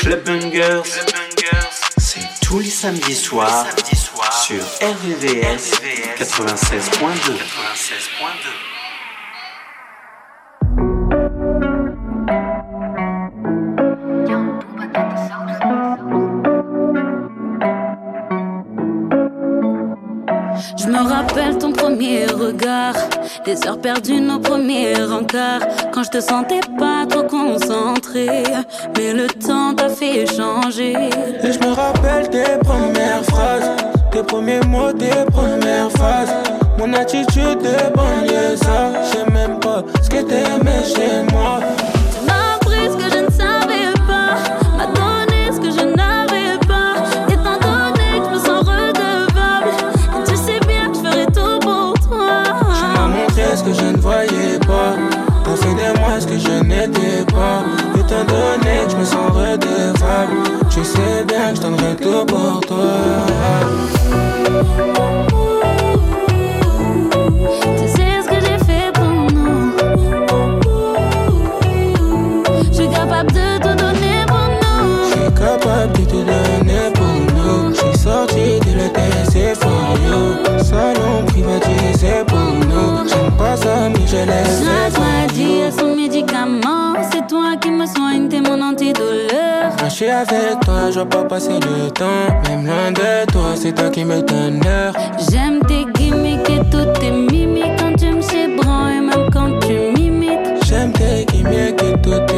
Club Bungers, c'est tous les samedis soirs sur RVVS 96.2. Je me rappelle ton premier regard, les heures perdues, nos premiers encarts. Quand je te sentais pas trop concentré, mais le temps t'a fait changer. Et je me rappelle tes premières phrases, tes premiers mots, tes premières phases. Mon attitude de banlieue, ça, je même pas ce que t'aimais chez moi. Étant donné que je me sens redevable. Tu sais bien que je tout pour toi. Je laisse. Chaque maladie a son médicament toi qui me soigne, t'es mon antidouleur. Quand je suis avec toi, je pas passer le temps. Même loin de toi, c'est toi qui me donne l'heure. J'aime tes gimmicks et toutes tes mimiques quand tu me sais et même quand tu m'imites. J'aime tes gimmicks et toutes tes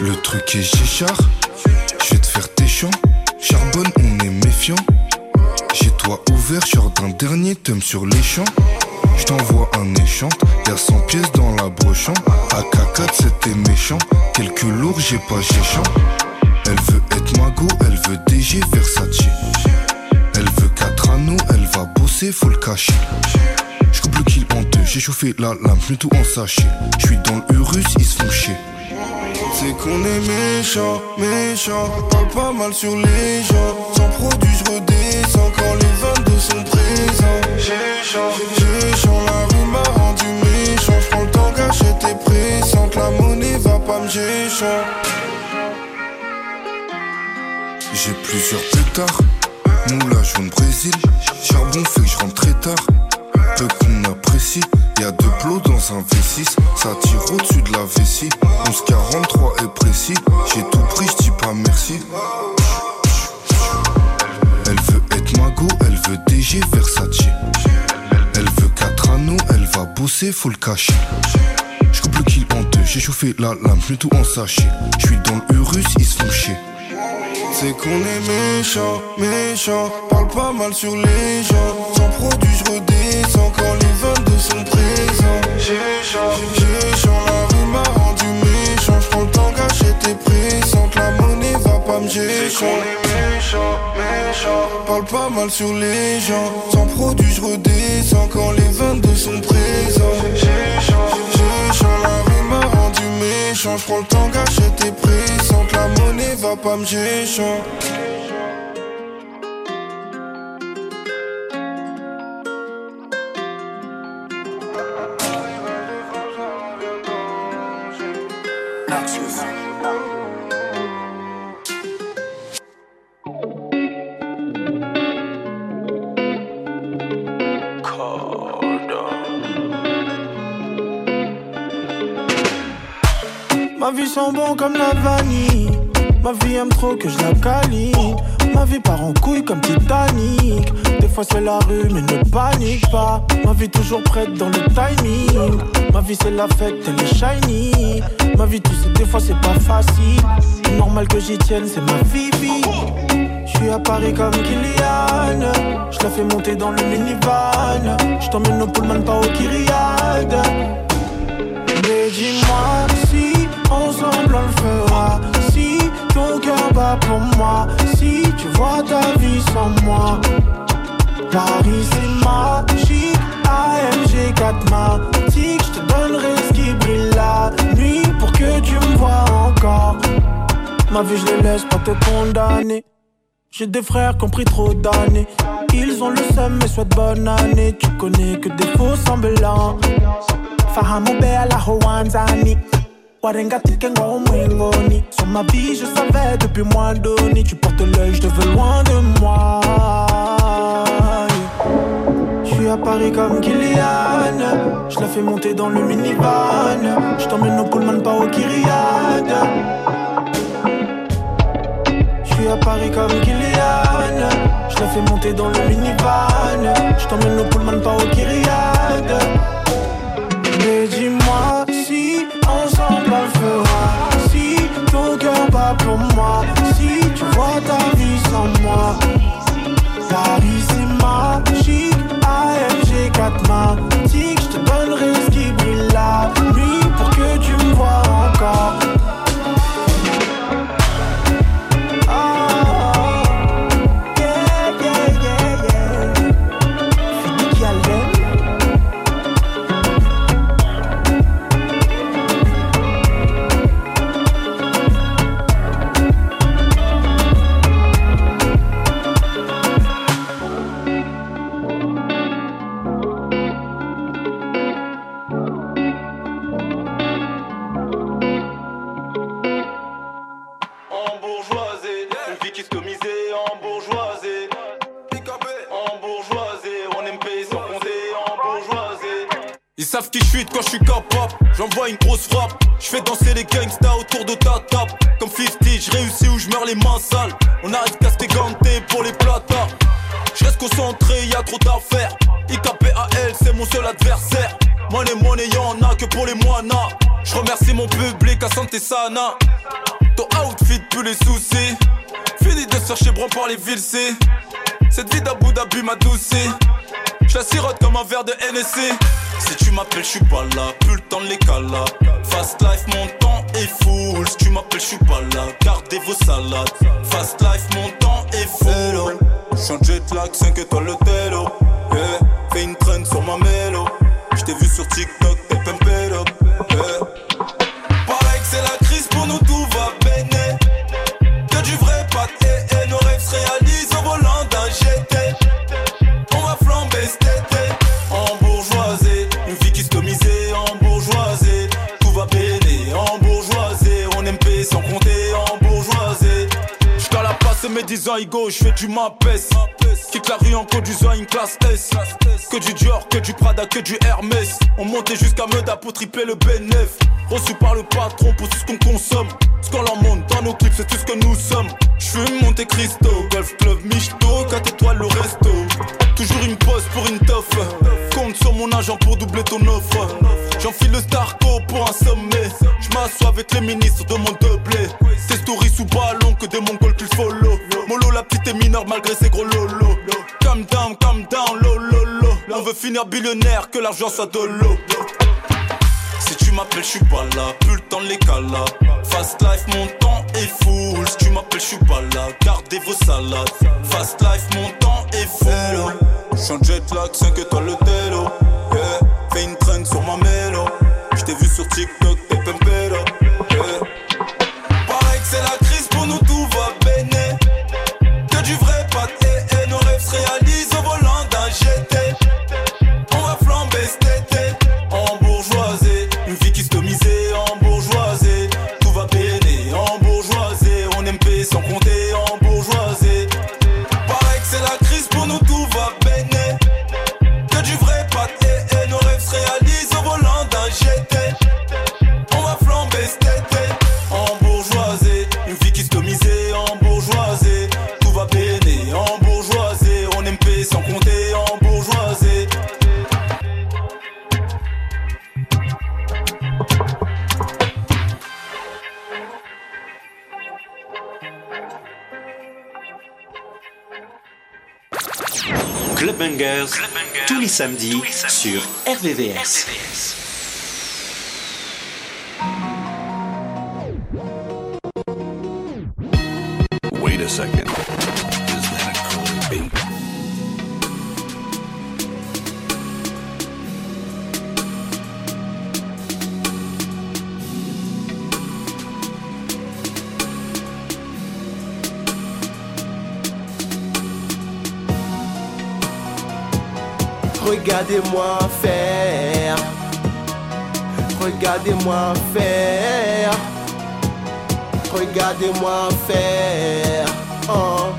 Le truc est chichard, je vais te faire tes champs. Charbonne, on est méfiant. J'ai toi ouvert, genre d'un dernier thème sur les champs. Je t'envoie un échant, y'a 100 pièces dans la brochant. AK4 c'était méchant, quelques lourds j'ai pas géchant. Elle veut être mago, elle veut DG Versace. Elle veut 4 anneaux, elle va bosser, faut le cacher. Je coupe le kill en deux, j'ai chauffé la lame, je tout en sachet. Je suis dans le Urus, ils se font chier. C'est qu'on est méchant, méchant, parle pas mal sur les gens. Sans produit, je redescends quand les 22 sont présents. J'ai la rue m'a rendu méchant. J'prends le temps, gâcher tes présentes. La monnaie va pas me. J'ai plusieurs pétards, moulage jaune Brésil. Charbon fait que je rentre très tard peu qu'on apprécie. Y'a deux plots dans un V6, ça tire au-dessus de la vessie. 1143 est précis, j'ai tout pris, j'dis pas merci. Elle veut être mago, elle veut DG Versace. Elle veut 4 anneaux, elle va bosser, faut le cacher. J'coupe le kill en deux, j'ai chauffé la lame, j'mets tout en sachet. J'suis dans le Urus, ils se font chier. C'est qu'on est méchant, méchant, parle pas mal sur les gens. Sans produit, je redescends quand les 22 sont présents. J'ai chaud, la rue m'a rendu méchant. J'prends le temps, gâcher tes présentes, la monnaie va pas me. C'est qu'on est méchant, méchant, parle pas mal sur les gens. Sans produit, je redescends quand les 22 sont présents. J'ai chaud, méchant. J'prends le temps, gâcher tes présentes, la monnaie va pas me Ma vie sent bon comme la vanille. Ma vie aime trop que je la câline. Ma vie part en couille comme Titanic. Des fois c'est la rue, mais ne panique pas. Ma vie toujours prête dans le timing. Ma vie c'est la fête, elle est shiny. Ma vie, tu sais, des fois c'est pas facile. Normal que j'y tienne, c'est ma vie. Je suis à Paris comme Kylian. Je la fais monter dans le minivan. Je t'emmène au Pullman, pas au Kyriade. Mais dis-moi si ensemble on le fera. Si ton cœur bat pour moi. Si tu vois ta vie sans moi. Paris c'est magique. AMG 4 Je te donnerai ce qui brille la nuit pour que tu me vois encore. Ma vie je laisse pas te condamner. J'ai des frères qui ont pris trop d'années. Ils ont le seum mais souhaitent bonne année. Tu connais que des faux semblants. Fahamu la hoanzani. Warenga tikengo mwingoni. Sur ma vie, je savais depuis moins d'onni. Tu portes l'œil, je te veux loin de moi. Je suis à Paris comme Kylian. Je la fais monter dans le minivan. Je t'emmène au Pullman, pas au Kyriade. Je suis à Paris comme Kylian. Je la fais monter dans le minivan. Je t'emmène au Pullman, pas au Kyriade. Si ton cœur bat pour moi. Si tu vois ta vie sans moi. Paris c'est magique. AMG 4 je te donnerai ce qui brille la nuit pour que tu me vois encore. Quand je suis capable. J'envoie une grosse frappe. Je fais danser les gangsters autour de ta table. Comme 50, je réussis ou je meurs les mains sales. On arrive casqué ganté pour les plata. Je reste concentré, y a trop d'affaires. IKPAL, c'est mon seul adversaire. Money, money, y'en a que pour les moinas. Je remercie mon public à santé sana. Ton outfit plus les soucis. Fini de se faire chez par les villes. Cette vie d'Abu Dhabi m'a. Je la sirote comme un verre de NSC. Si tu m'appelles, je suis pas là, plus le temps de les. Fast life, mon temps est full. Si tu m'appelles, je suis pas là, gardez vos salades. Fast life, mon temps est full. J'suis en jet lag, 5 étoiles le télo. Yeah. Fais une traîne sur ma mélo. J't'ai vu sur TikTok, t'es up. Yeah. Mes 10 ans, Igo, j'fais du mapes. Quitte la rue en conduisant une classe S. Que du Dior, que du Prada, que du Hermès. On montait jusqu'à Meda pour tripler le bénéf. Reçu par le patron pour tout ce qu'on consomme. Ce qu'on leur montre dans nos clips, c'est tout ce que nous sommes. J'fume Monte Cristo, Golf Club Michto, 4 étoiles le resto. Toujours une pause pour une toffe. Compte sur mon agent pour doubler ton offre. J'enfile le Starco pour un sommet. J'm'assois avec les ministres de mon doublé. Tes stories sous ballon que des mongols qu'il follow. Molo, la petite est mineure malgré ses gros lolos. Calm down, calm down, lo lo lo. On veut finir billionnaire, que l'argent soit de l'eau. Si tu m'appelles, je suis pas là, plus le temps de les là. Fast life, mon temps est full. Si tu m'appelles, je suis pas là, gardez vos salades. Fast life, mon temps est full. J'suis en jet lag, 5 étoiles le télo. Fais une traîne sur ma mélo. J't'ai vu sur TikTok, tous les samedis sur RVVS. Wait Regardez-moi faire. Regardez-moi faire. Regardez-moi faire. Oh.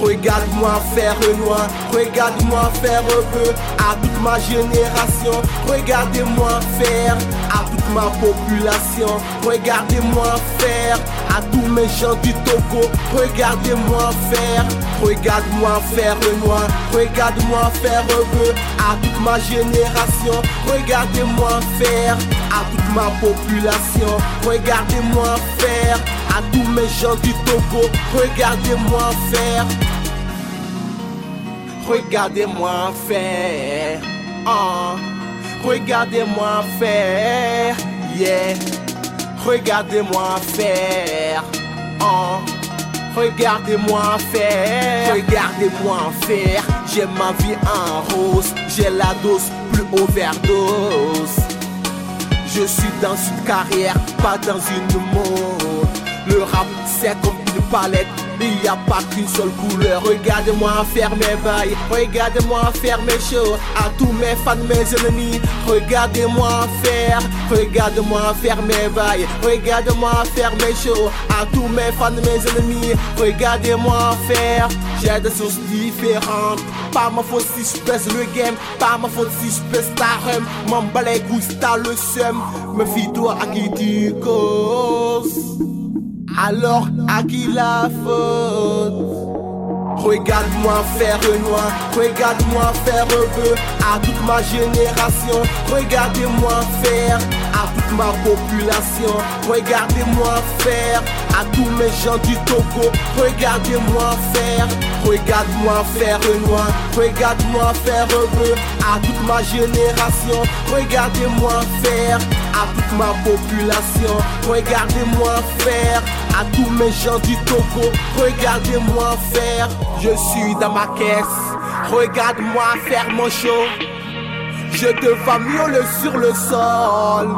Regarde-moi faire Renoir, regarde-moi faire peu à toute ma génération. Regardez-moi faire à toute ma population. Regardez-moi faire à tous mes gens du Togo. Regardez-moi faire, regarde-moi faire Renoir, regarde-moi faire peu à toute ma génération. Regardez-moi faire à toute ma population. Regardez-moi faire à tous mes gens du Togo. Regardez-moi faire. Regardez-moi faire. Oh. Regardez-moi faire. Yeah. Regardez-moi faire. Oh. Regardez-moi faire, regardez-moi faire. J'ai ma vie en rose, j'ai la dose plus overdose. Je suis dans une carrière, pas dans une mode. Le rap c'est comme une palette, il n'y a pas qu'une seule couleur. Regardez-moi faire mes bails, regardez-moi faire mes shows. À tous mes fans, mes ennemis, regardez-moi faire, regardez-moi faire mes bails, regardez-moi faire mes shows. À tous mes fans, mes ennemis, regardez-moi faire. J'ai des sources différentes, pas ma faute si je pèse le game, pas ma faute si je pèse ta rhum. M'en bats les t'as le seum, me fie-toi à qui tu causes. Alors à qui la faute? Regarde-moi faire Renoir, regarde-moi faire peu à toute ma génération. Regardez-moi faire à toute ma population. Regardez-moi faire à tous mes gens du Togo. Regardez-moi faire, regarde-moi faire Renoir, regarde-moi faire peu à toute ma génération. Regardez-moi faire à toute ma population. Regardez-moi faire à tous mes gens du Togo. Regardez-moi faire, je suis dans ma caisse. Regarde-moi faire mon show. Je te vois miauler sur le sol.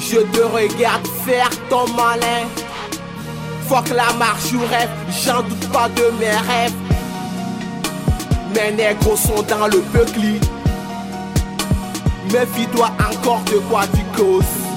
Je te regarde faire ton malin. Fuck la marche ou rêve, j'en doute pas de mes rêves. Mes négros sont dans le buckly. Méfie-toi encore de quoi tu causes.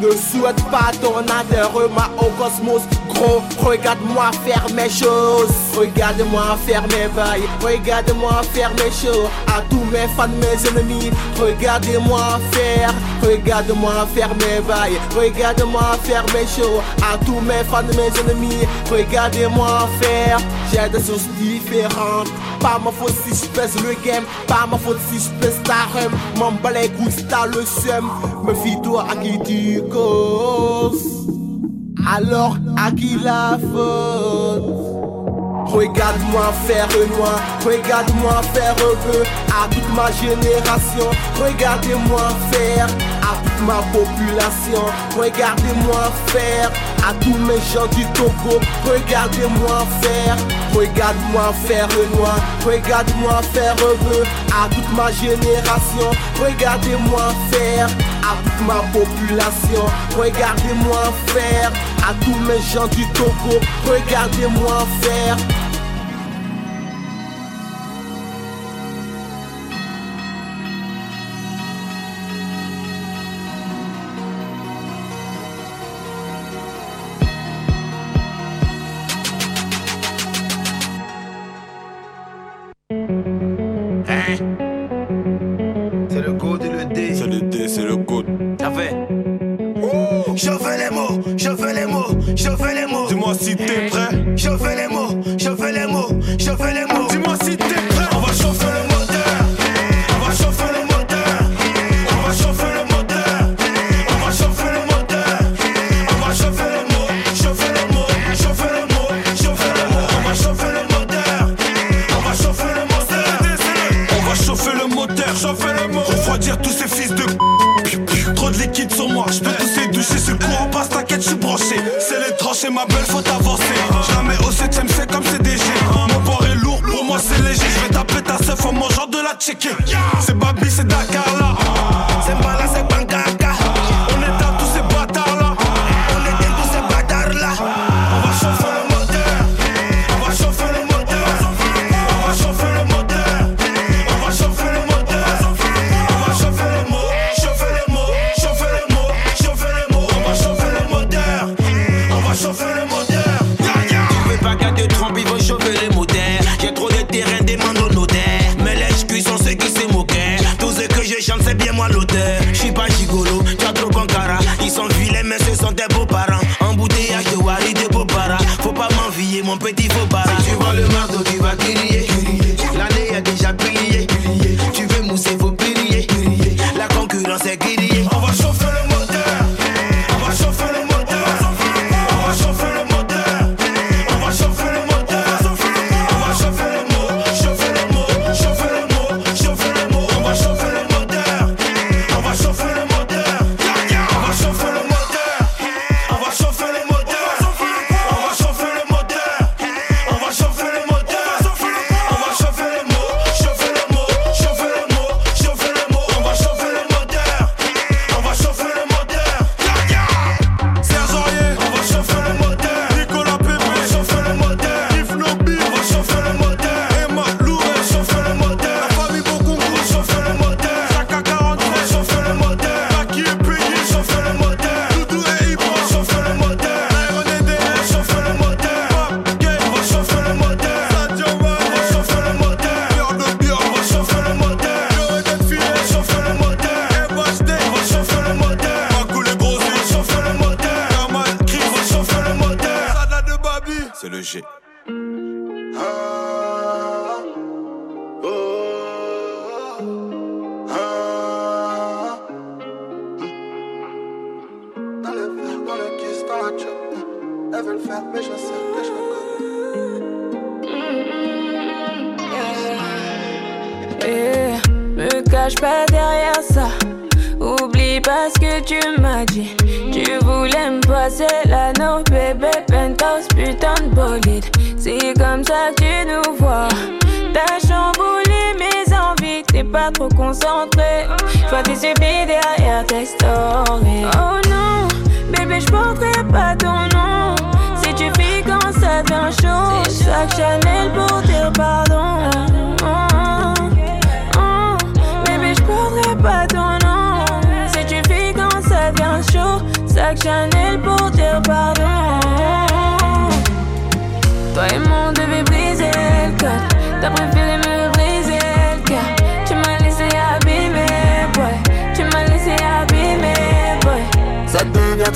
Ne souhaite pas ton enterrement au cosmos Regarde-moi faire mes choses. Regarde-moi faire mes bails. Regarde-moi faire mes shows. À tous mes fans, mes ennemis. Regardez-moi faire. Regarde-moi faire mes bails. Regarde-moi faire mes shows. À tous mes fans, mes ennemis. Regardez-moi faire. J'ai des choses différentes. Pas ma faute si je pèse le game. Pas ma faute si je pèse ta rhum M'en bats les le seum. Me fie-toi à qui tu causes Alors à qui la faute? Regarde-moi faire Renoir, regarde-moi faire peu à toute ma génération. Regardez-moi faire à toute ma population. Regardez-moi faire à tous mes gens du Togo. Regardez-moi faire, regarde-moi faire Renoir, regarde-moi faire peu à toute ma génération. Regardez-moi faire ma population. Regardez-moi faire à tous mes gens du Togo. Regardez-moi faire.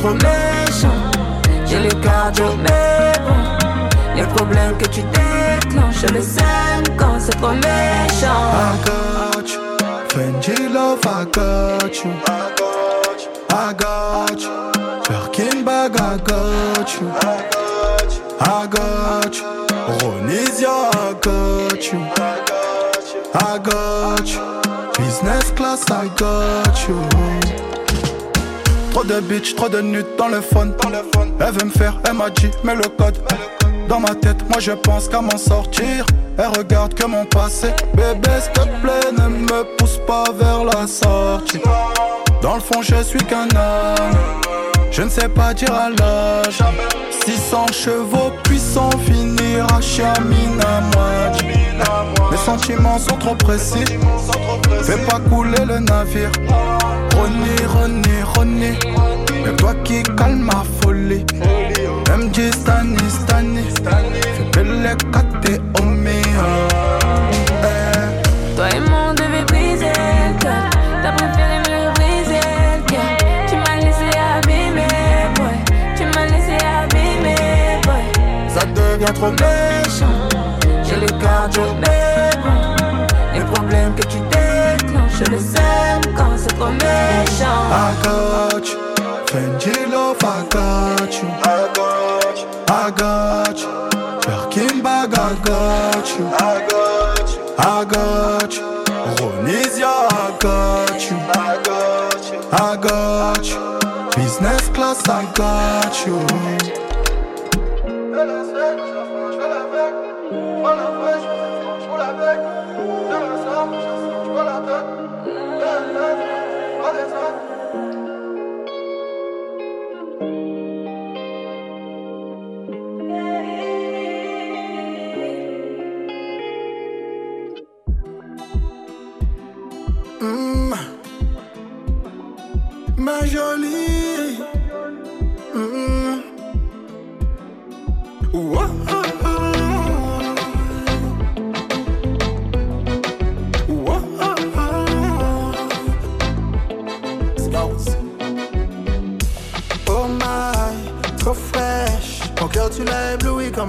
trop méchant. J'ai le cardio, mais bon. Les problèmes que tu déclenches, je le sème quand c'est trop méchant. I got you. Fendi love, I got you. I got you. Birkin bag, I got you. I got you. Ronisia, I got you. I got you. Business class, I got you. Trop de bitch, trop de nudes dans le phone. Elle veut me faire, elle m'a dit, mets le code. Dans ma tête, moi je pense qu'à m'en sortir. Elle regarde que mon passé. Bébé, s'il te plaît, ne me pousse pas vers la sortie. Dans le fond, je suis qu'un homme. Je ne sais pas dire à l'âge. 600 chevaux puissants finira chez à moi sentiments sont trop précis. Fais pas couler le navire. René, René, René. Mais toi qui calme ma folie. MJ Stani, Stani. Fais belle caté au Toi et moi, on devait briser le. T'as préféré me briser. Tu m'as laissé abîmer, boy. Tu m'as laissé abîmer, boy. Ça devient trop méchant. J'ai le cardio, problèmes que tu déclenches. Je le sème quand c'est trop méchant. I got you. Fendi love, I got you. I got you. I got you. Birkin bag, I got you. I got you. I got you. Ronesia, I got you. I got you. I got you. Business class, I got you. Mm. jolie.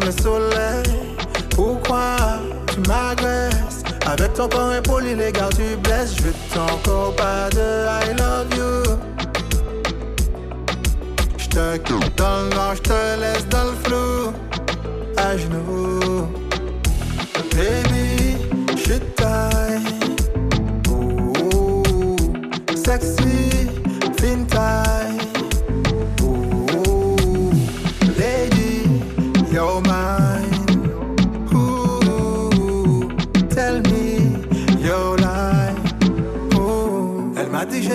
le soleil. Pourquoi tu m'agresses? Avec ton corps impoli, les gars, tu blesses. Je veux pas de I love you. J'te quitte dans le j'te laisse dans le flou. À genoux, baby, j'suis taille. Sexy.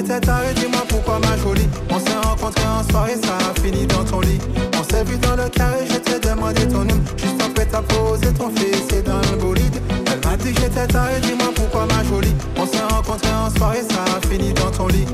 tête arrêtée, dis-moi pourquoi ma jolie. On s'est rencontré en soirée, ça a fini dans ton lit. On s'est vu dans le carré, je t'ai demandé ton nom. Juste après t'as posé ton fessier dans le bolide. Elle m'a dit j'étais taré, dis-moi pourquoi ma jolie. On s'est rencontré en soirée, ça a fini dans ton lit.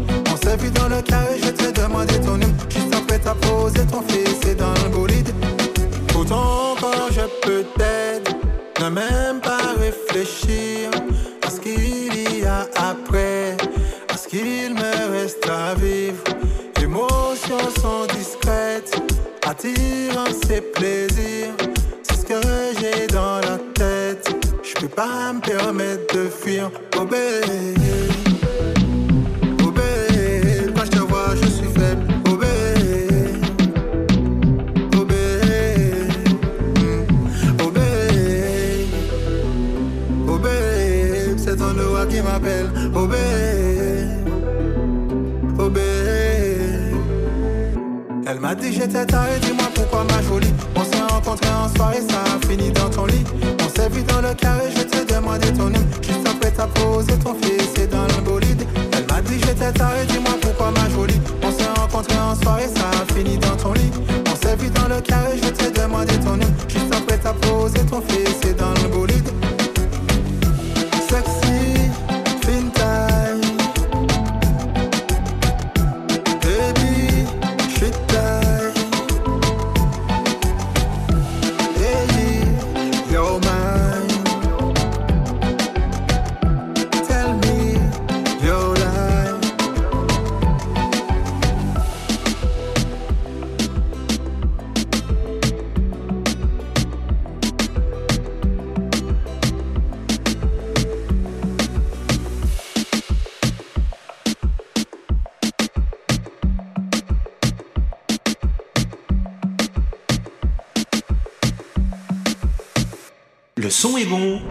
Le son est bon,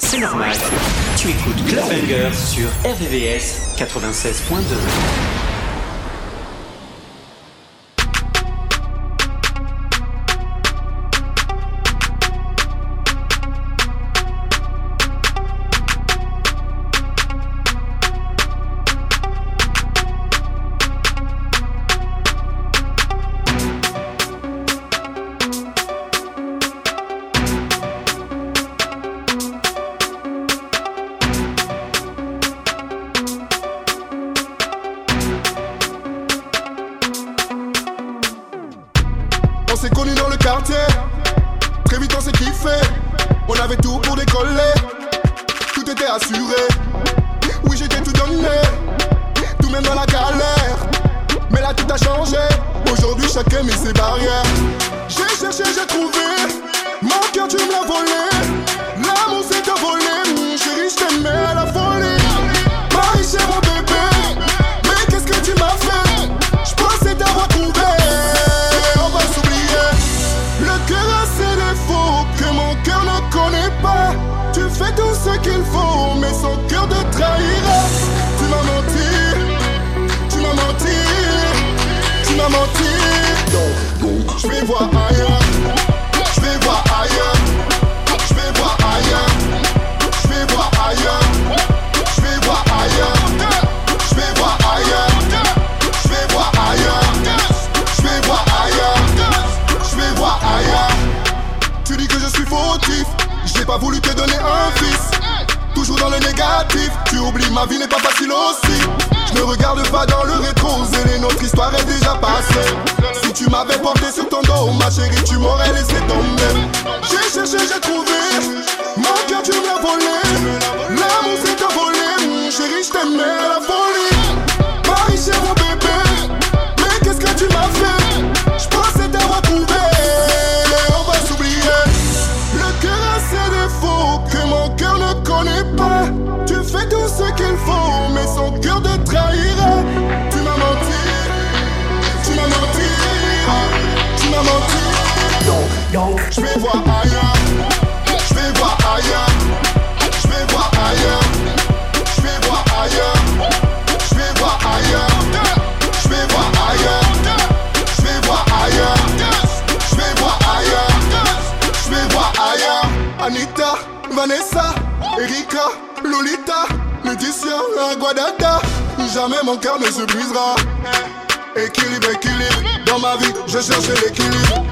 c'est normal. Tu écoutes Clubbanger sur RVVS 96.2. Tu oublies ma vie n'est pas facile aussi. Je ne regarde pas dans le rétro et notre histoire est déjà passée. Si tu m'avais porté sur ton dos ma chérie tu m'aurais laissé tomber. J'ai cherché, j'ai trouvé. Mon cœur tu me l'as volé. L'amour c'est un volé Chérie je t'aimais à la fois. la guadada, jamais mon cœur ne se brisera. Équilibre, équilibre, dans ma vie, je cherche l'équilibre.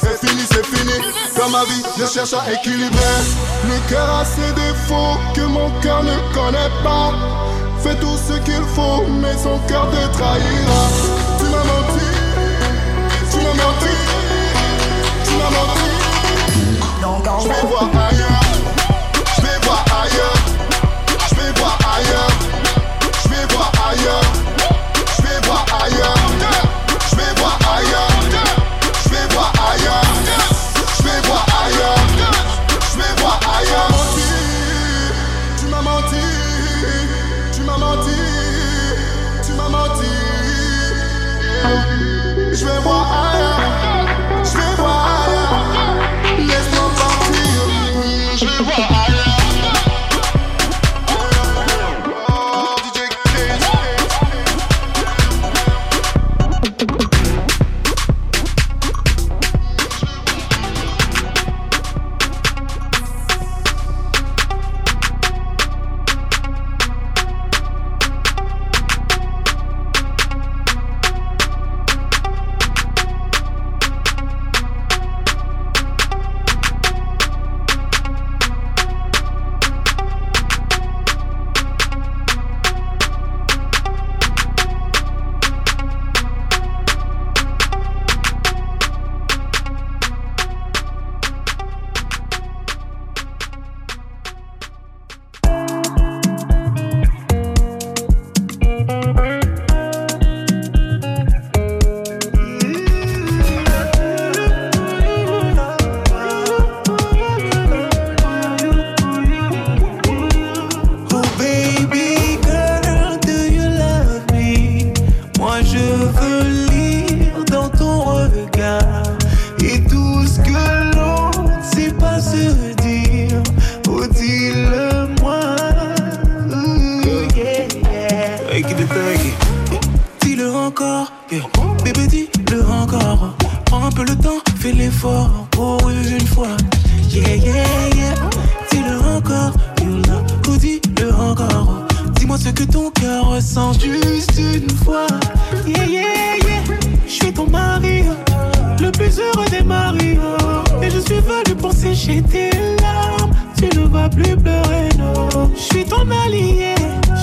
C'est fini, c'est fini, dans ma vie, je cherche à équilibrer. Le cœur a ses défauts que mon cœur ne connaît pas. Fais tout ce qu'il faut, mais son cœur te trahira. Tu m'as menti, tu m'as menti, tu m'as menti. Donc on va voir.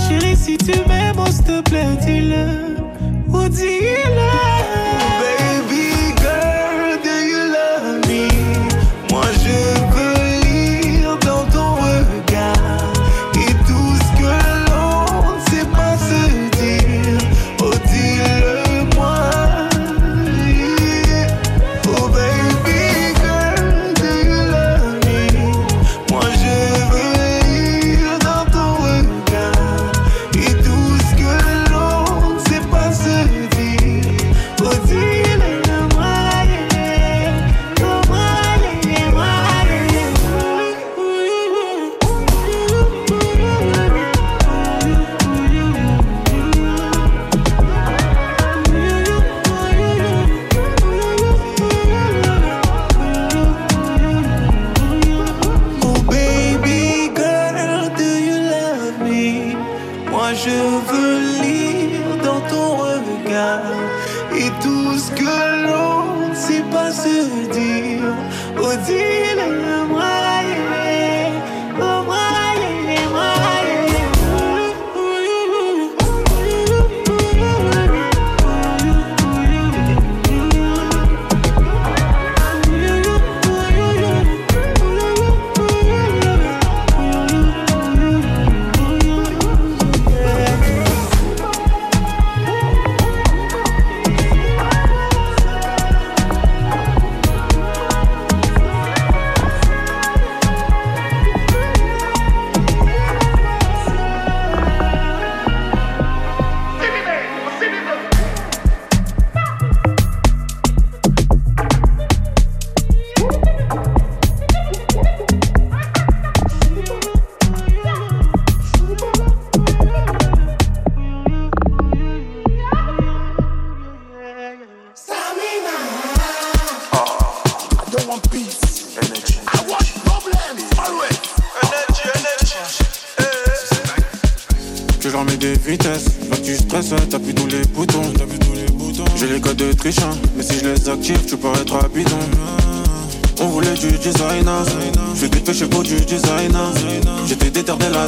Chérie, si tu m'aimes, oh, s'il te plaît, dis-le. Dis-le.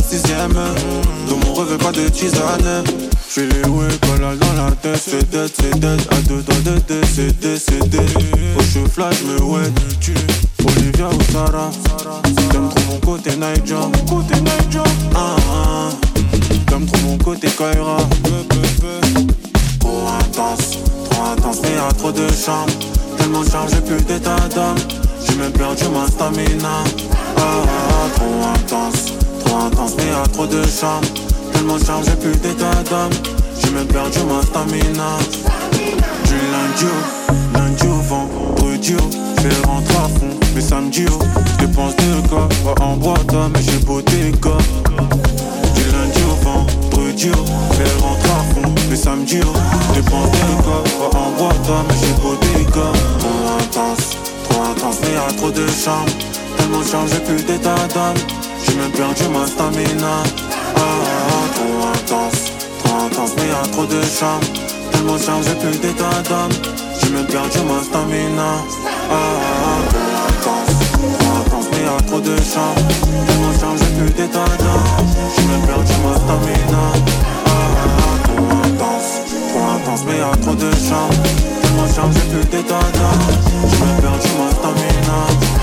Sixième, dans mon rêve pas de tisane. J'fais les ouais, collal dans la tête, c'est dead, c'est dead. À deux doigts de décédé, c'est dead. Au cheveux flash, me ouais. Olivia ou Sarah, t'aimes trop mon côté Niger. Côté Niger, ah ah. T'aimes trop mon côté Kaira. Trop intense, trop intense, mais y'a trop de charme. Tellement chargé, plus d'état d'âme. J'ai même perdu ma stamina. Ah, ah, ah, trop intense, trop intense, mais y'a trop de charme. Tellement chargé, plus d'état d'âme. J'ai même perdu ma stamina. Du lundi au lundi au vendredi au. J'fais rentrer à fond, mais samedi au. Dépense de gars, pas en boîte, mais j'ai beau gars Du lundi au vendredi au. J'fais rentrer à fond, mais samedi au. Dépense de gars, pas en boîte, mais j'ai beau gars Trop intense, trop intense, mais y'a trop de charme. Tellement changé, plus d'état d'âme J'ai même perdu ma stamina. Ah, ah, ah, trop intense, trop intense, mais y'a trop de charme. Tellement chargé, plus d'état d'âme. J'ai même perdu ma stamina. Ah, ah, trop intense, trop intense, mais y'a trop de charme. Tellement chargé, plus d'état d'âme. J'ai même perdu ma stamina. Ah, ah, trop intense, trop intense, mais y'a trop de charme. Tellement chargé, plus d'état d'âme. J'ai même perdu ma stamina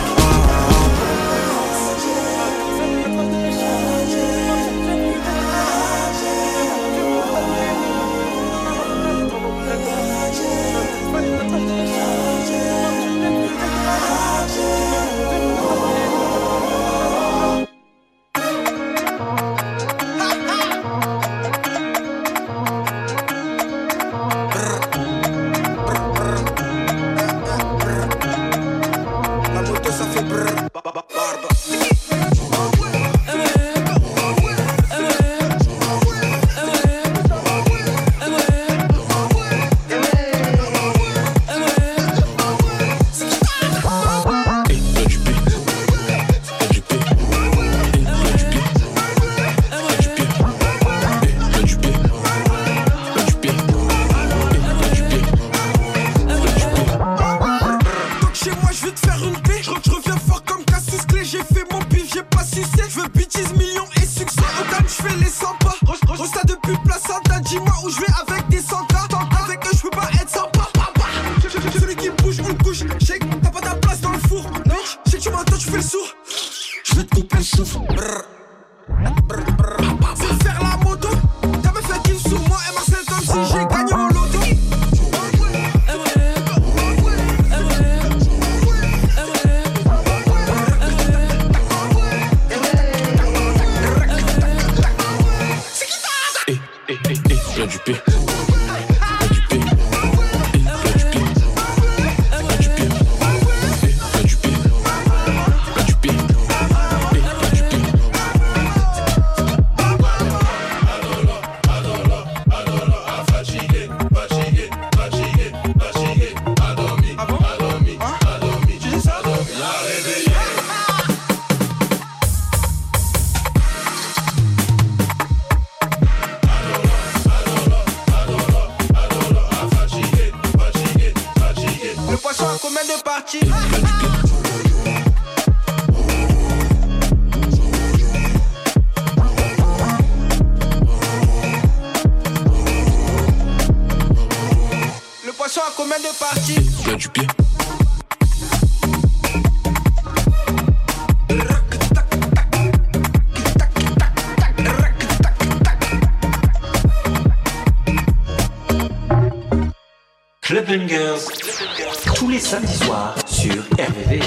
samedis soirs sur RVVS.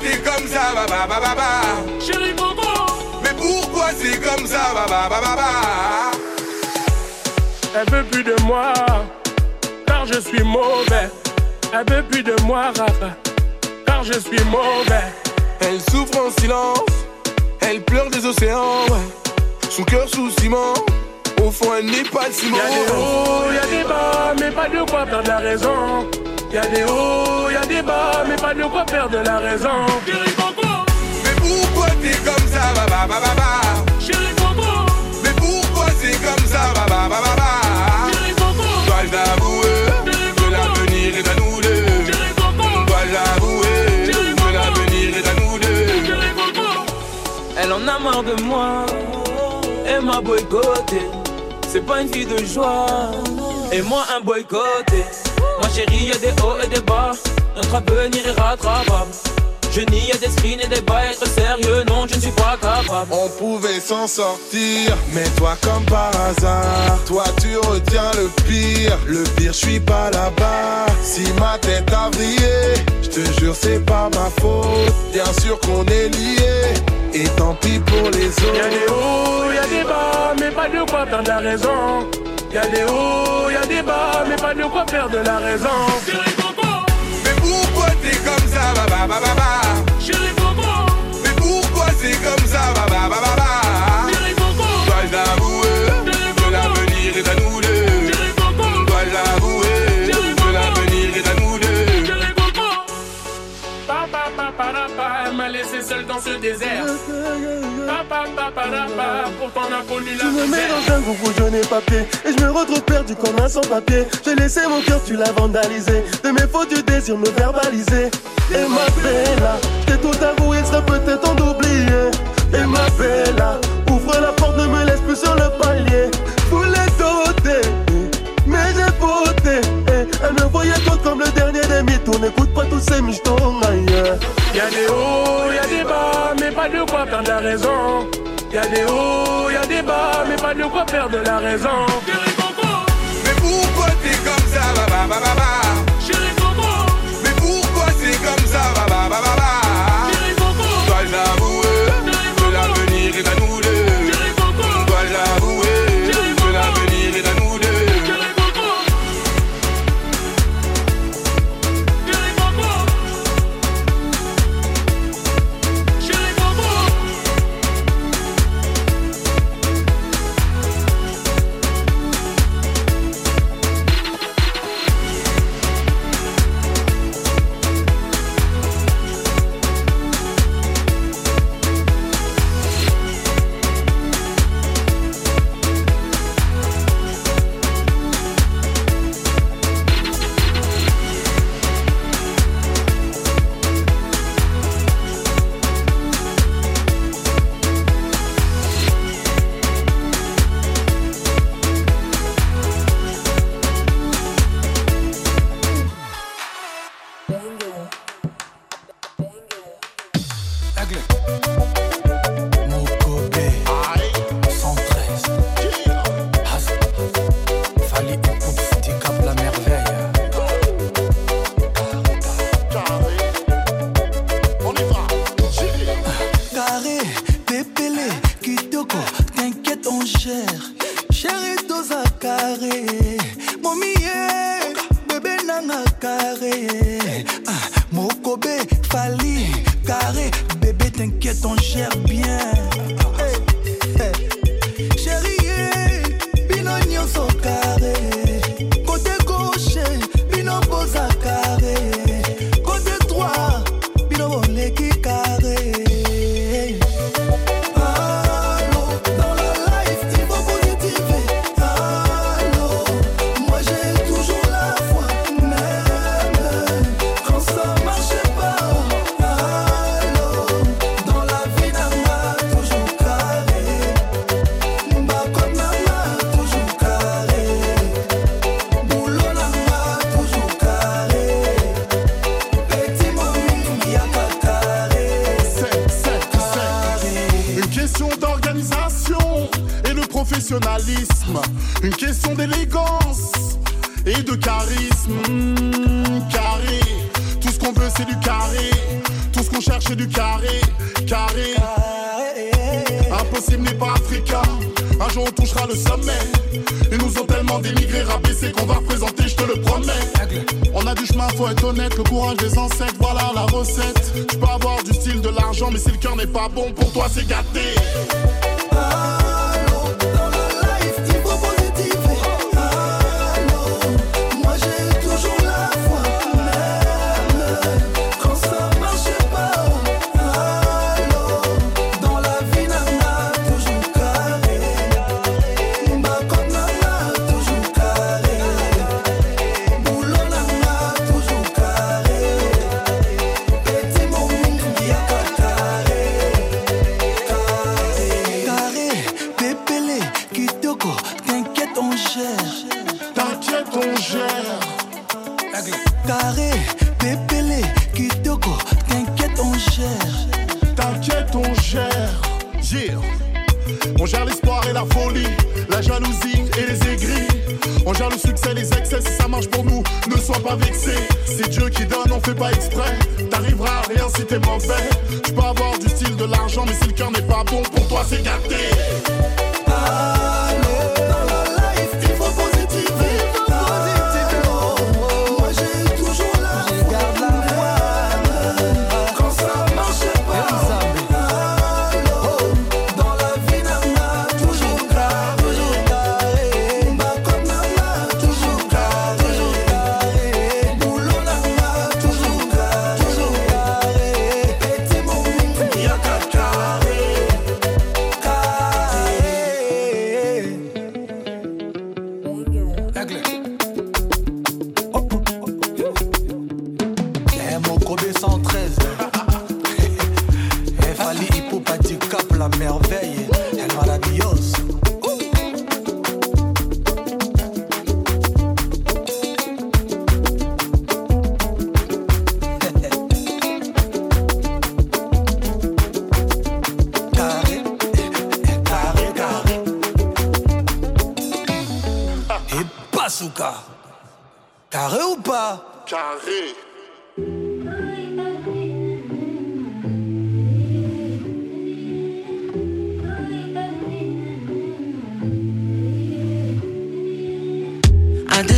T'es comme ça, ba ba ba ba ba Chérie Bobo Mais pourquoi c'est comme ça, ba ba ba ba ba? Elle veut plus de moi, car je suis mauvais. Elle veut plus de moi, Rafa, car je suis mauvais. Elle souffre en silence, elle pleure des océans, ouais. Son cœur sous ciment, au fond elle n'est pas ciment. Y'a des hauts, y'a des bas, mais pas de quoi perdre la raison. Y'a des hauts, y'a des bas, mais pas de quoi perdre la raison. Chérie Coco, Mais pourquoi t'es comme ça, ba ba ba ba ba? Chérie Coco, Mais pourquoi c'est comme ça, ba ba ba ba ba? Chérie Coco, Dois-je l'avouer, que l'avenir est à nous deux. Chérie Coco, Dois-je l'avouer, que l'avenir est à nous deux. Chérie Coco. Elle en a marre de moi, elle m'a boycotté. C'est pas une fille de joie, et moi un boycotté. Ma chérie, y'a des hauts et des bas, notre avenir est rattrapable. Je n'y ai d'esprit ni des bas, être sérieux, non, je ne suis pas capable. On pouvait s'en sortir, mais toi comme par hasard, toi tu retiens le pire. Le pire, je suis pas là-bas. Si ma tête a vrillé, je te jure c'est pas ma faute. Bien sûr qu'on est liés, et tant pis pour les Y'a des autres. hauts, y'a des bas, mais pas de quoi perdre la raison. Y'a des hauts, y'a des bas, mais pas de quoi perdre la raison. Chérie Coco, Mais pourquoi t'es comme ça, ba ba ba ba ba? Chérie Coco, Mais pourquoi c'est comme ça, seul dans ce désert. Papa, papa, papa, pourtant on a connu la Je me mets dans un groupe où je n'ai pas pied. Et je me retrouve perdu comme un sans-papier. J'ai laissé mon cœur, tu l'as vandalisé. De mes fautes, tu désires me verbaliser. Et ma bella, t'es tout avoué, il serait peut-être temps d'oublier. Et ma bella, ouvre la porte, ne me laisse plus sur le palier voyait tout comme le dernier des mythos N'écoute pas tous ces michetons ailleurs Y'a des hauts, y'a des bas, mais pas de quoi perdre la raison. Y'a des hauts, y'a des bas, mais pas de quoi perdre la raison. Chérie Coco, Mais pourquoi t'es comme ça, chérie Coco, Mais pourquoi c'est comme ça,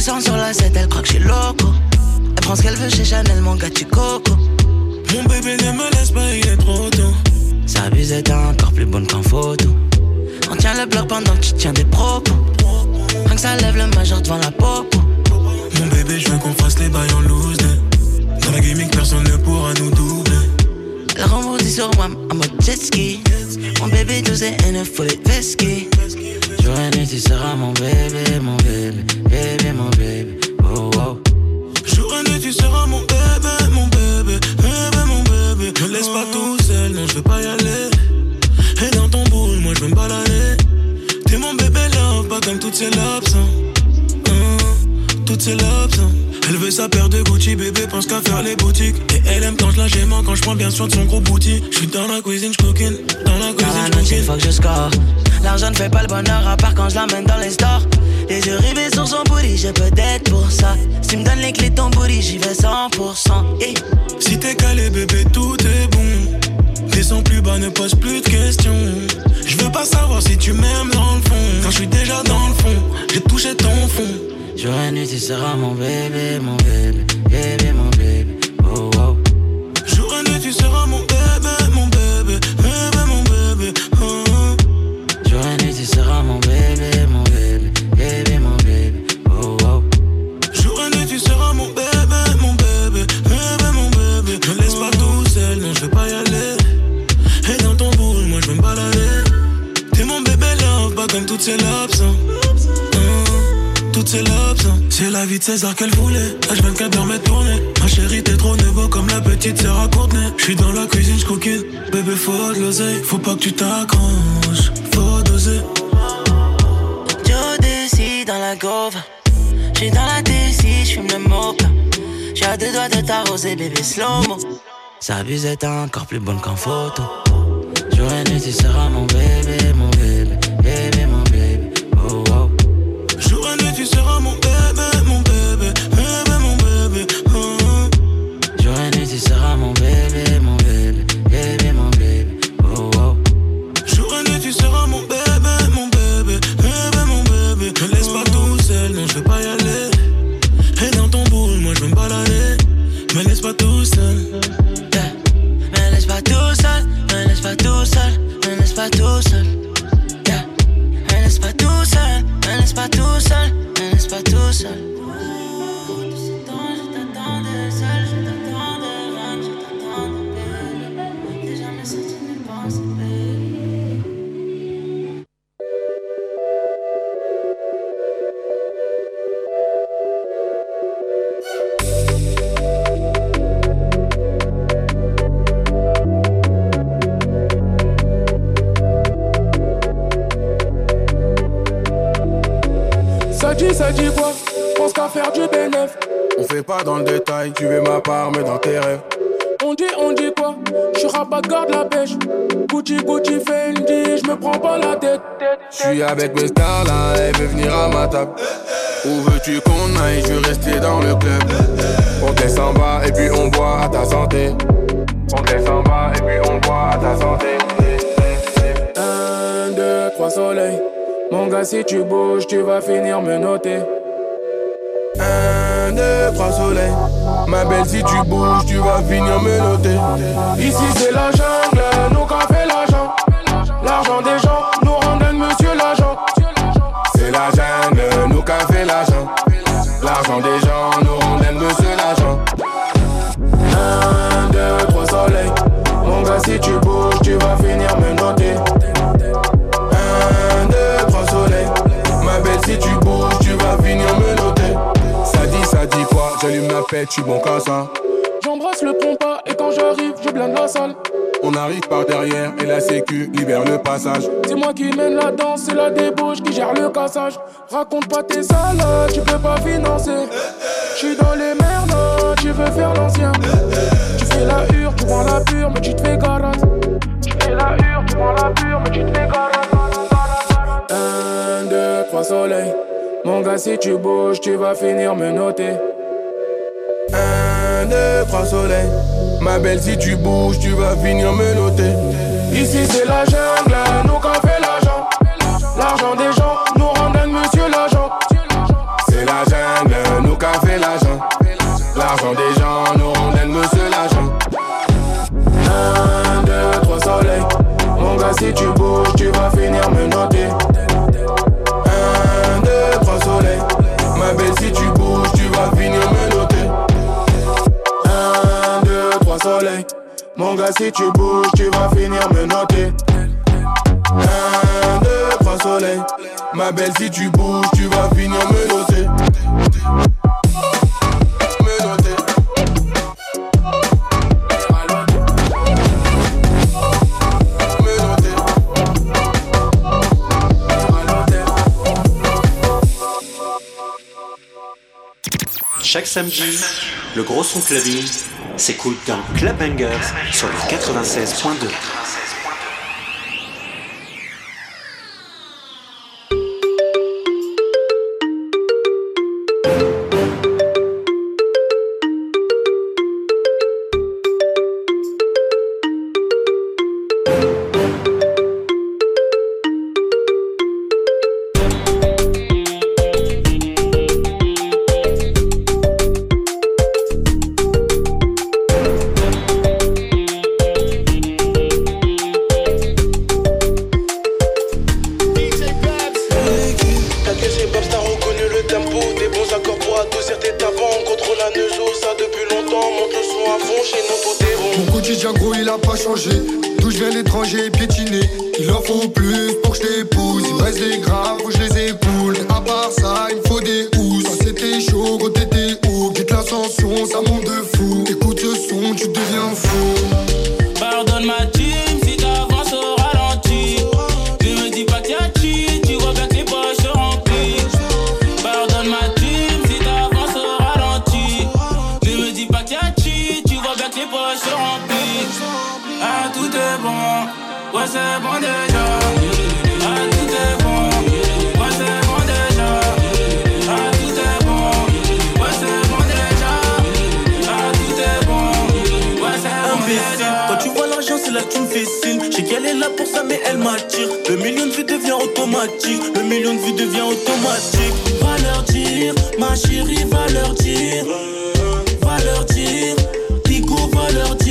200 sur la 7, elle croit que je suis loco. Elle prend ce qu'elle veut chez Chanel, mon gars, tu coco. Mon bébé ne me laisse pas, il est trop tôt. Sa bise est encore plus bonne qu'en photo. On tient le bloc pendant que tu tiens des propos. Rien que ça lève le majeur devant la popo. Mon bébé, je veux qu'on fasse les bails en loose. Dans la gaming, personne ne pourra nous doubler. Elle rebondit sur moi en mode jet ski. Mon bébé 12 et ne faut les whisky. Nuit, tu seras mon bébé, mon bébé, bébé, mon bébé. Oh, oh. Jour et nuit, tu seras mon bébé, mon bébé, bébé, mon bébé. Ne laisse pas tout seul, non, je veux pas y aller. Et dans ton boule, moi je veux me balader. T'es mon bébé love, pas comme toutes ces lobes. hein. Hein, toutes ces lobes. hein. Elle veut sa paire de Gucci, bébé pense qu'à faire les boutiques. Et elle aime quand je la j'aime quand je prends bien soin de son gros bouti. Je suis dans la cuisine, je coquine. Dans la cuisine, je que je score. L'argent ne fait pas le bonheur à part quand je l'amène dans les stores. Les yeux rivés sur son booty, j'ai peut-être pour ça. Si tu me donnes les clés de ton booty, j'y vais 100%. Et Si t'es calé, bébé, tout est bon. Descends plus bas, ne pose plus de questions. Je veux pas savoir si tu m'aimes dans le fond. Quand je suis déjà dans le fond, j'ai touché ton fond. jour et nuit, tu seras mon bébé, mon bébé, bébé, mon bébé. Oh, oh. Jour et nuit, tu seras mon bébé, tu seras mon bébé, mon bébé, bébé, mon bébé. Oh, oh. Jour et nuit, tu seras mon bébé, mon bébé, bébé, mon bébé. Ne laisse pas tout seul, non, je veux pas y aller. Et dans ton boule, moi je veux me balader. T'es mon bébé love, pas comme toutes ces lobes. hein. Hein, Toutes ces lobes, hein. c'est la vie de César qu'elle voulait. H24 permet de tourner. Ma chérie, t'es trop nouveau comme la petite sœur à Courtenay. J'suis dans la cuisine, j'coquine. Bébé, faut de l'oseille. Faut pas que tu t'accroches, Joe décide dans la gove. J'suis dans la DC, j'fume le mocha. J'suis à deux doigts de t'arroser, bébé slow-mo. Sa bise est encore plus bonne qu'en photo. Jour et nuit, tu seras mon bébé, mon bébé. Avec mes stars là, elle veut venir à ma table. Où veux-tu qu'on aille? Je veux rester dans le club. On descend bas et puis on boit à ta santé. On descend bas et puis on boit à ta santé. Un, deux, trois soleils. Mon gars, si tu bouges, tu vas finir me noter. Un, deux, trois soleils. Ma belle, si tu bouges, tu vas finir me noter. Ici, c'est la jungle, nous qu'a fait l'argent. L'argent des gens monsieur l'agent. C'est la jungle, nous qu'a fait l'argent. L'argent des gens nous rendent monsieur l'agent. Un, deux, trois soleils. Mon gars, si tu bouges, tu vas finir me noter. Un, deux, trois soleils. Ma belle, si tu bouges, tu vas finir me noter. Ça dit, ça dit quoi? J'allume la pète, tu bon qu'à ça. J'embrasse le pompa et quand j'arrive, je blinde la salle. On arrive par derrière et la sécu libère le passage. C'est moi qui mène la danse, c'est la débauche qui gère le cassage. Raconte pas tes salades, tu peux pas financer. J'suis dans les merdes, tu veux faire l'ancien. Tu fais la hure, tu prends la pure, mais tu te fais garage. Tu fais la hure, tu prends la pure, mais tu te fais garage. Un, deux, trois soleils. Mon gars, si tu bouges, tu vas finir me noter. Un, deux, trois soleils. Ma belle, si tu bouges, tu vas finir me noter. Ici, c'est la jungle, nous qu'a fait l'argent. L'argent des gens nous rendent monsieur l'agent. C'est la jungle, nous qu'a fait l'argent. L'argent des gens nous rendent monsieur l'agent. Un, deux, trois soleils. Mon gars, si tu bouges, tu vas finir me noter. Un, deux, trois soleils. Ma belle, si tu bouges, tu vas finir me noter. Soleils. Mon gars, si tu bouges, tu vas finir me noter. Un, deux, trois soleils. Ma belle, si tu bouges, tu vas finir. Me noter. Chaque samedi, le gros son clubbing s'écoute dans Club Bangers sur le 96.2. est là pour ça, mais elle m'attire. Le million de vues devient automatique. Le million de vues devient automatique. Va leur dire, ma chérie, va leur dire. Va leur dire, Nico va leur dire.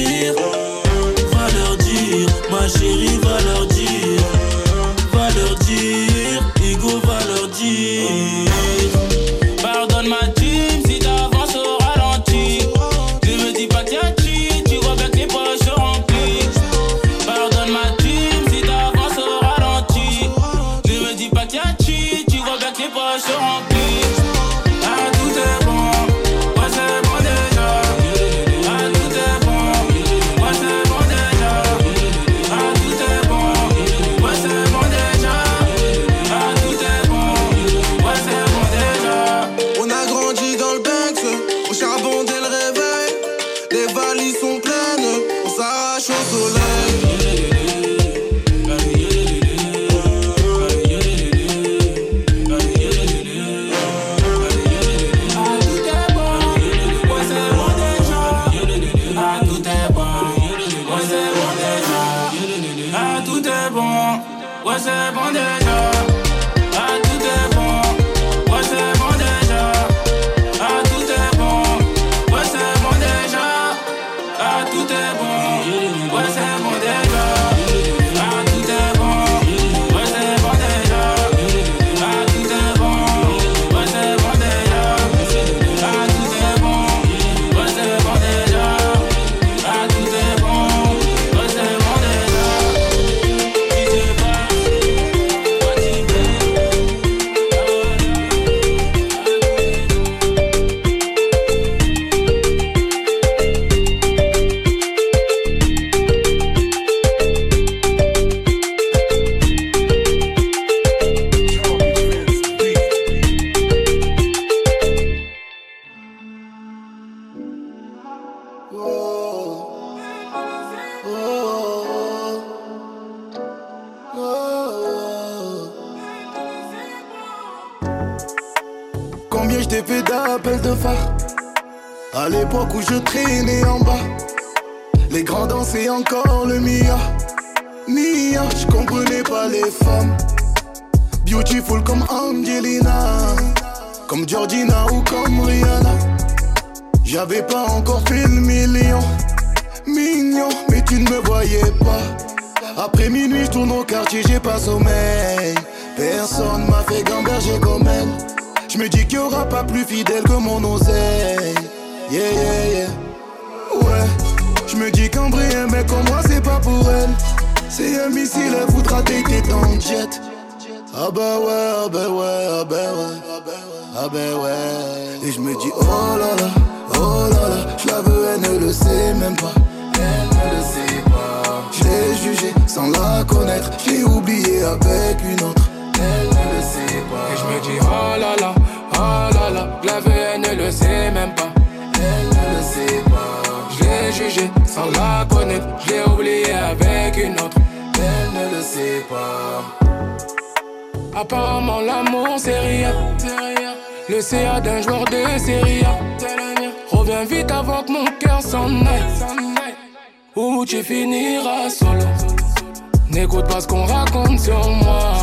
ce qu'on raconte sur moi.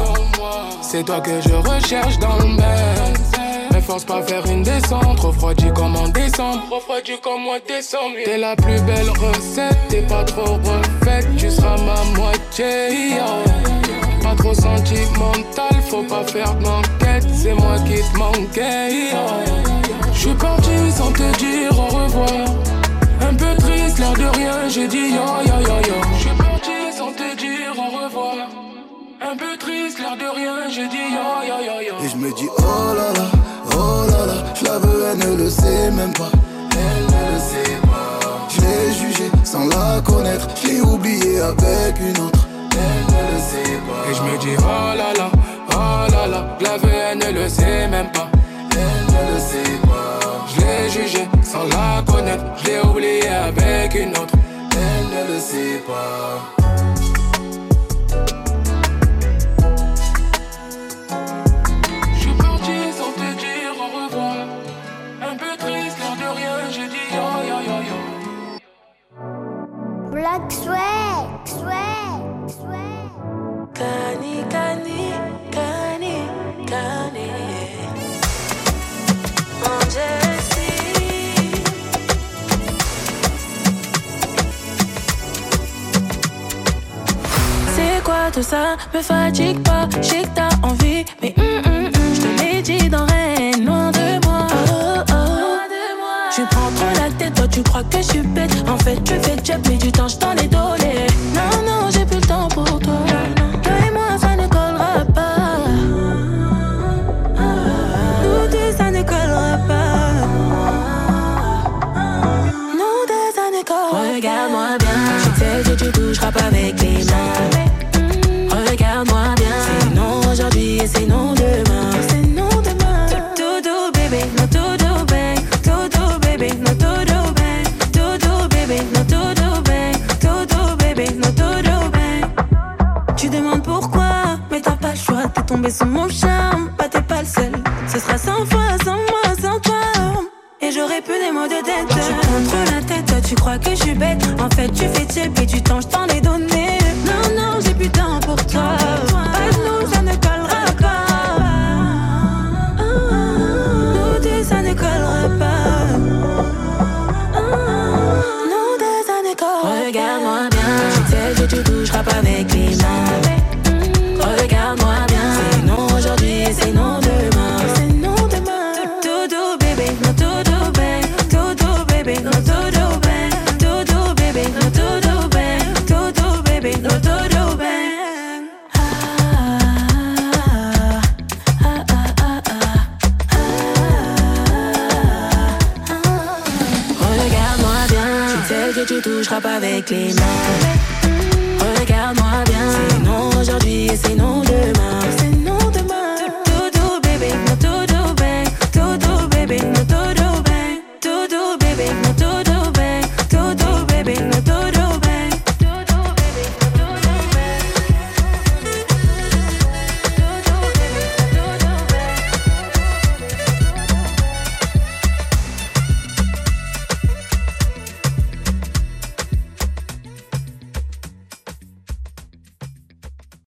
C'est toi que je recherche dans le bain. Mais force pas faire une descente, refroidi comme en décembre. Refroidi comme en décembre. T'es la plus belle recette, t'es pas trop refaite, tu seras ma moitié. Pas trop sentimental, faut pas faire d'enquête, c'est moi qui te manquais. Je suis parti sans te dire au revoir. Un peu triste, l'air de rien, j'ai dit yo yo yo yo un peu triste, l'air de rien, j'ai dit yo yo yo yo. Et je me dis oh là là, oh là là, je la veux, elle ne le sait même pas. Elle ne le sait pas. Je l'ai jugée sans la connaître, je l'ai oubliée avec une autre. Elle ne le sait pas. Et je me dis oh là là, oh là là, je la veux, elle ne le sait même pas. Elle ne le sait pas. Je l'ai jugée sans la connaître, je l'ai oubliée avec une autre. Elle ne le sait pas. C'est quoi tout ça? Me fatigue pas, je que t'as envie, mais mm, mm, mm, je te l'ai dit dans rêve. Tu prends trop la tête, toi tu crois que je suis bête. En fait, tu fais que j'ai pris du temps, je t'en ai donné. Non, non,